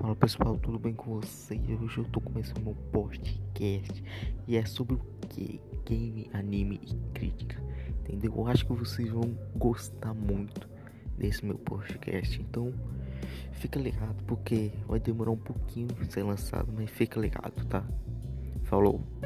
Fala pessoal, tudo bem com vocês? Hoje eu tô começando meu podcast e é sobre o que? Game, anime e crítica, entendeu? Eu acho que vocês vão gostar muito desse meu podcast, então fica ligado porque vai demorar um pouquinho pra ser lançado, mas fica ligado, tá? Falou!